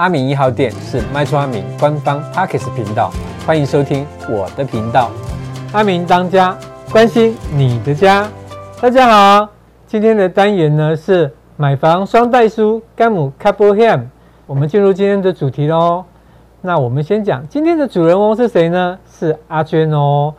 阿明一号店是卖厝阿明官方 Podcast 频道，欢迎收听我的频道。阿明当家，关心你的家。大家好，今天的单元呢是买房双代书干姆 Couple Ham。我们进入今天的主题喽。那我们先讲今天的主人翁是谁呢？是阿娟哦。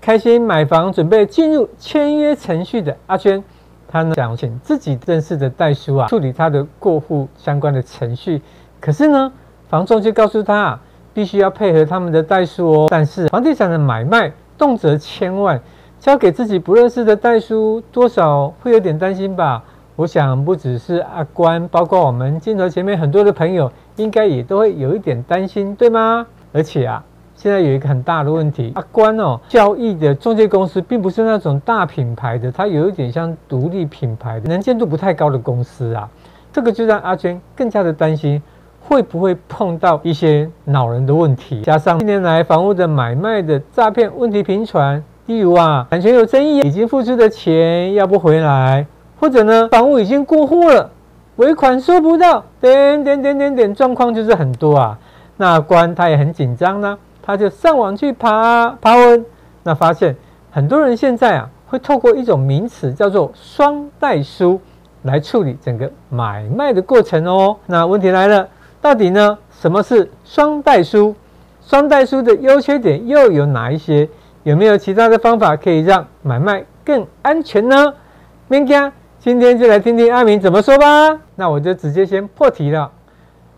开心买房，准备进入签约程序的阿娟，她呢想请自己认识的代书啊处理她的过户相关的程序。可是呢，房仲就告诉他啊，必须要配合他们的代书哦。但是房地产的买卖动辄千万，交给自己不认识的代书，多少会有点担心吧？我想不只是阿关，包括我们镜头前面很多的朋友，应该也都会有一点担心，对吗？而且啊。现在有一个很大的问题，阿关哦，交易的中介公司并不是那种大品牌的，它有一点像独立品牌的，能见度不太高的公司啊。这个就让阿娟更加的担心，会不会碰到一些恼人的问题？加上近年来房屋的买卖的诈骗问题频传，例如啊，产权有争议，已经付出的钱要不回来，或者呢，房屋已经过户了，尾款收不到，点点点点点，状况就是很多啊。那官他也很紧张呢。他就上网去爬爬文，那发现很多人现在啊会透过一种名词叫做双代书来处理整个买卖的过程哦。那问题来了，到底呢什么是双代书？双代书的优缺点又有哪一些？有没有其他的方法可以让买卖更安全呢？明天今天就来听听阿明怎么说吧。那我就直接先破题了。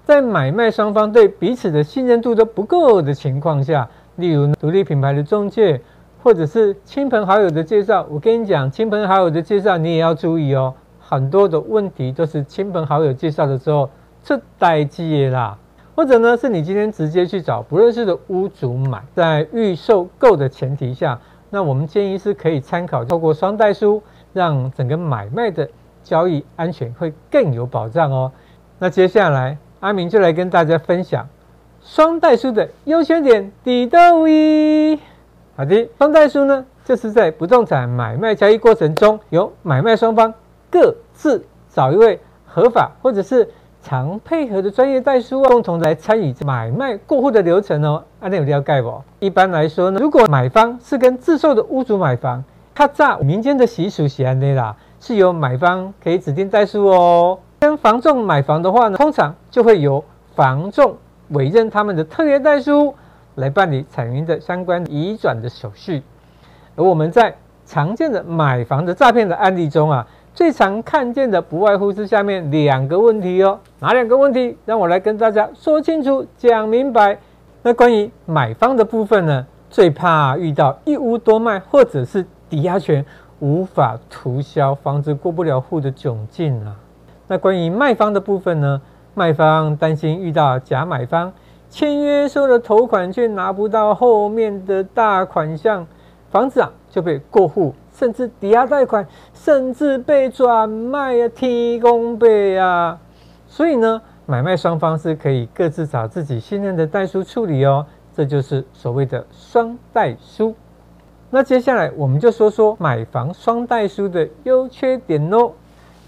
在买卖双方对彼此的信任度都不够的情况下，例如独立品牌的中介，或者是亲朋好友的介绍，我跟你讲，亲朋好友的介绍你也要注意哦。很多的问题都是亲朋好友介绍的时候出代志啦，或者呢是你今天直接去找不认识的屋主买，在预售购的前提下，那我们建议是可以参考透过双代书，让整个买卖的交易安全会更有保障哦。那接下来。阿明就来跟大家分享双代书的优缺点，第一。好的，双代书呢，就是在不动产买卖交易过程中，由买卖双方各自找一位合法或者是常配合的专业代书，共同来参与买卖过户的流程哦。阿内有了解不？一般来说呢，如果买方是跟自售的屋主买房，他在民间的习俗是安内啦，是由买方可以指定代书哦。跟房仲买房的话呢，通常就会由房仲委任他们的特约代书来办理产权的相关移转的手续。而我们在常见的买房的诈骗的案例中啊，最常看见的不外乎是下面两个问题哦。哪两个问题？让我来跟大家说清楚、讲明白。那关于买方的部分呢，最怕遇到一屋多卖或者是抵押权无法涂销，房子过不了户的窘境啊。那关于卖方的部分呢？卖方担心遇到假买方，签约收了头款却拿不到后面的大款项，房子啊就被过户，甚至抵押贷款，甚至被转卖啊，天公伯啊！所以呢，买卖双方是可以各自找自己信任的代书处理哦，这就是所谓的双代书。那接下来我们就说说买房双代书的优缺点喽。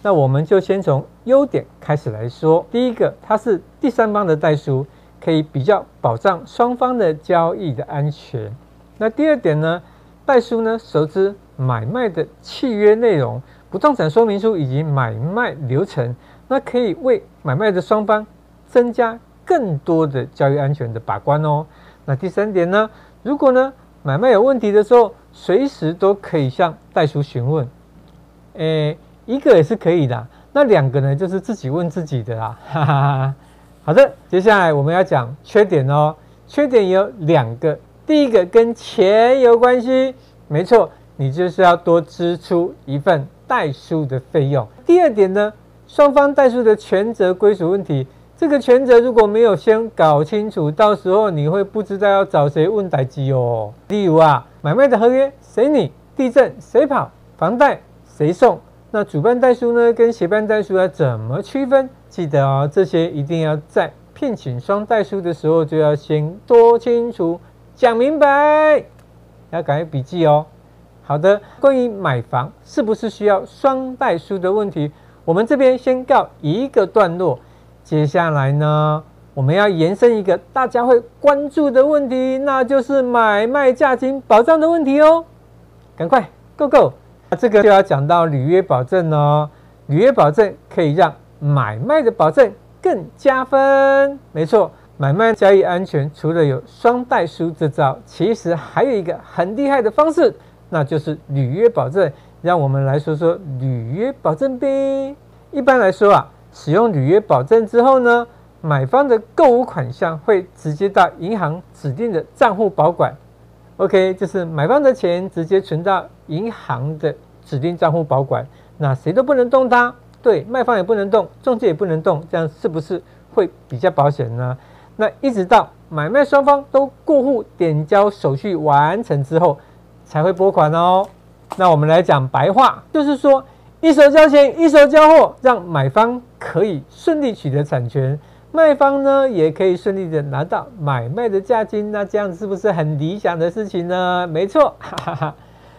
那我们就先从优点开始来说。第一个，它是第三方的代书，可以比较保障双方的交易的安全。那第二点呢，代书呢熟知买卖的契约内容、不动产说明书以及买卖流程，那可以为买卖的双方增加更多的交易安全的把关哦。那第三点呢，如果呢买卖有问题的时候，随时都可以向代书询问。诶。一个也是可以的，那两个呢，就是自己问自己的啦。哈哈哈。好的，接下来我们要讲缺点哦。缺点有两个，第一个跟钱有关系，没错，你就是要多支出一份代书的费用。第二点呢，双方代书的权责归属问题，这个权责如果没有先搞清楚，到时候你会不知道要找谁问代志哦。例如啊，买卖的合约谁拟，地震谁跑，房贷谁送。那主办代书呢，跟协办代书要怎么区分？记得哦，这些一定要在聘请双代书的时候就要先说清楚、讲明白，要赶快笔记哦。好的，关于买房是不是需要双代书的问题，我们这边先告一个段落。接下来呢，我们要延伸一个大家会关注的问题，那就是买卖价金保障的问题哦。赶快，Go Go！这个就要讲到履约保证哦。履约保证可以让买卖的保证更加分。没错，买卖交易安全除了有双代书这招，其实还有一个很厉害的方式，那就是履约保证。让我们来说说履约保证呗。一般来说啊，使用履约保证之后呢，买方的购物款项会直接到银行指定的账户保管，OK，就是买方的钱直接存到银行的指定账户保管，那谁都不能动它，对，卖方也不能动，中介也不能动，这样是不是会比较保险呢？那一直到买卖双方都过户点交手续完成之后，才会拨款哦。那我们来讲白话，就是说一手交钱一手交货，让买方可以顺利取得产权。卖方呢，也可以顺利的拿到买卖的价金，那这样是不是很理想的事情呢？没错，哈哈哈。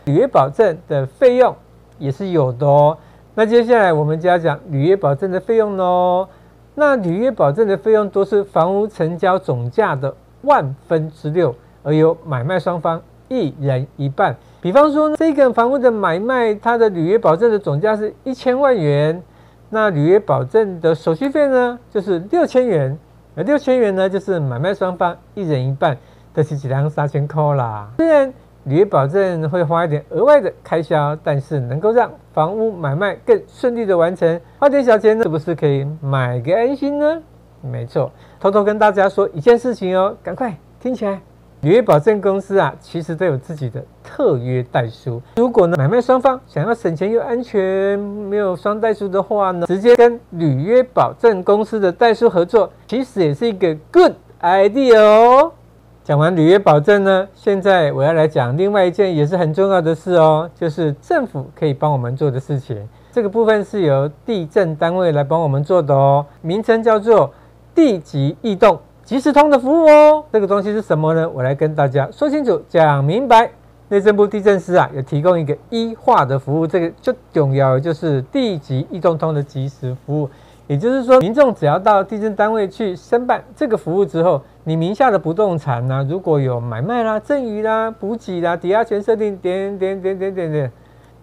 履约保证的费用也是有的哦。那接下来我们就要讲履约保证的费用喽。那履约保证的费用都是房屋成交总价的万分之六，而由买卖双方一人一半。比方说，这个房屋的买卖，它的履约保证的总价是一千万元。那履约保证的手续费呢，就是六千元，而六千元呢，就是买卖双方一人一半，这是几两三千块啦。虽然履约保证会花一点额外的开销，但是能够让房屋买卖更顺利的完成，花点小钱，是不是可以买个安心呢？没错，偷偷跟大家说一件事情哦，赶快听起来。履约保证公司啊，其实都有自己的特约代书。如果呢，买卖双方想要省钱又安全，没有双代书的话呢，直接跟履约保证公司的代书合作，其实也是一个 good idea 哦。讲完履约保证呢，现在我要来讲另外一件也是很重要的事哦，就是政府可以帮我们做的事情。这个部分是由地政单位来帮我们做的哦，名称叫做地籍异动。即时通的服务哦，这个东西是什么呢？我来跟大家说清楚、讲明白。内政部地震司啊，有提供一个 e 化的服务，这个最重要就是地籍异动通的即时服务。也就是说，民众只要到地震单位去申办这个服务之后，你名下的不动产呢、啊，如果有买卖啦、赠与啦、补给啦、抵押权设定点点点点点点，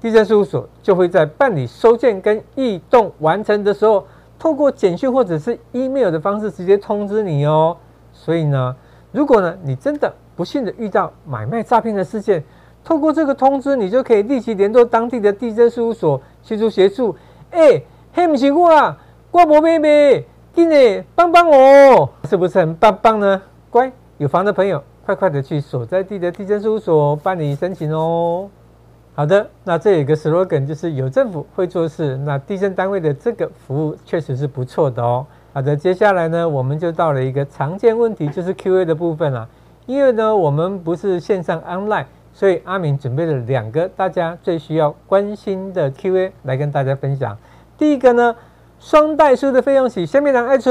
地震事务所就会在办理收件跟异动完成的时候。透过简讯或者是 email 的方式直接通知你哦。所以呢，如果呢你真的不幸的遇到买卖诈骗的事件，透过这个通知，你就可以立即联络当地的地政事务所协助协助。哎，嘿，不是我啊，我无买卖，进来帮帮我，是不是很棒棒呢？乖，有房的朋友，快快的去所在地的地政事务所办理申请哦。好的，那这有一个 slogan，就是有政府会做事。那地震单位的这个服务确实是不错的哦。好的，接下来呢，我们就到了一个常见问题，就是 Q&A 的部分了。因为呢，我们不是线上 online，所以阿明准备了两个大家最需要关心的 Q&A 来跟大家分享。第一个呢，双代书的费用是虾米人爱出？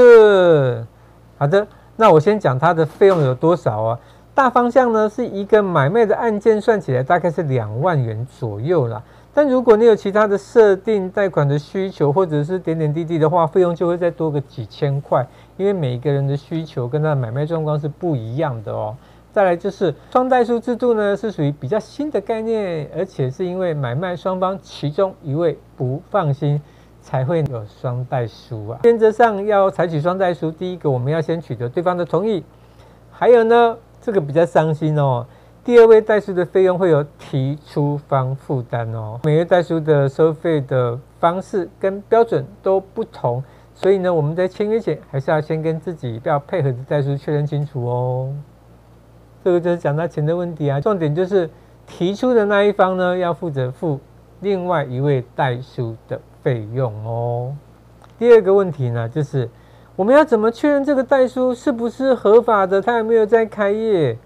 好的，那我先讲它的费用有多少啊？大方向呢，是一个买卖的案件算起来大概是两万元左右啦。但如果你有其他的设定贷款的需求，或者是点点滴滴的话，费用就会再多个几千块。因为每一个人的需求跟他的买卖状况是不一样的哦。再来就是双代书制度呢，是属于比较新的概念，而且是因为买卖双方其中一位不放心，才会有双代书啊。原则上要采取双代书，第一个我们要先取得对方的同意，还有呢。这个比较伤心哦。第二位代书的费用会有提出方负担哦。每位代书的收费的方式跟标准都不同，所以呢，我们在签约前还是要先跟自己要配合的代书确认清楚哦。这个就是讲到钱的问题啊。重点就是提出的那一方呢，要负责付另外一位代书的费用哦。第二个问题呢，就是。我们要怎么确认这个代书是不是合法的？他有没有在开业？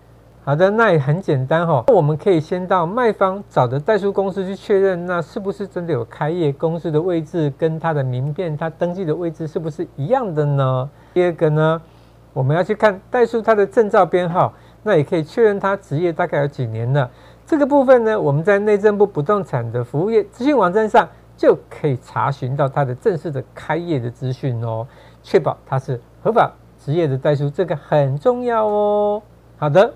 好的，那也很简单哈。我们可以先到卖方找的代书公司去确认，那是不是真的有开业？公司的位置跟他的名片、他登记的位置是不是一样的呢？第二个呢，我们要去看代书他的证照编号，那也可以确认他执业大概有几年了。这个部分呢，我们在内政部不动产的服务业资讯网站上就可以查询到他的正式的开业的资讯哦。确保它是合法职业的代书，这个很重要哦。好的，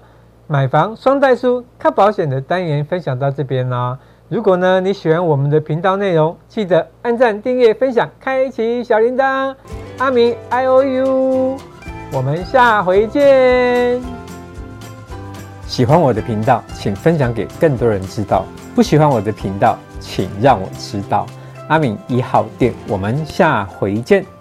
买房双代书看保险的单元分享到这边啦。如果呢你喜欢我们的频道内容，记得按赞、订阅、分享、开启小铃铛。阿明 I O U，我们下回见。喜欢我的频道，请分享给更多人知道；不喜欢我的频道，请让我知道。阿明一号店，我们下回见。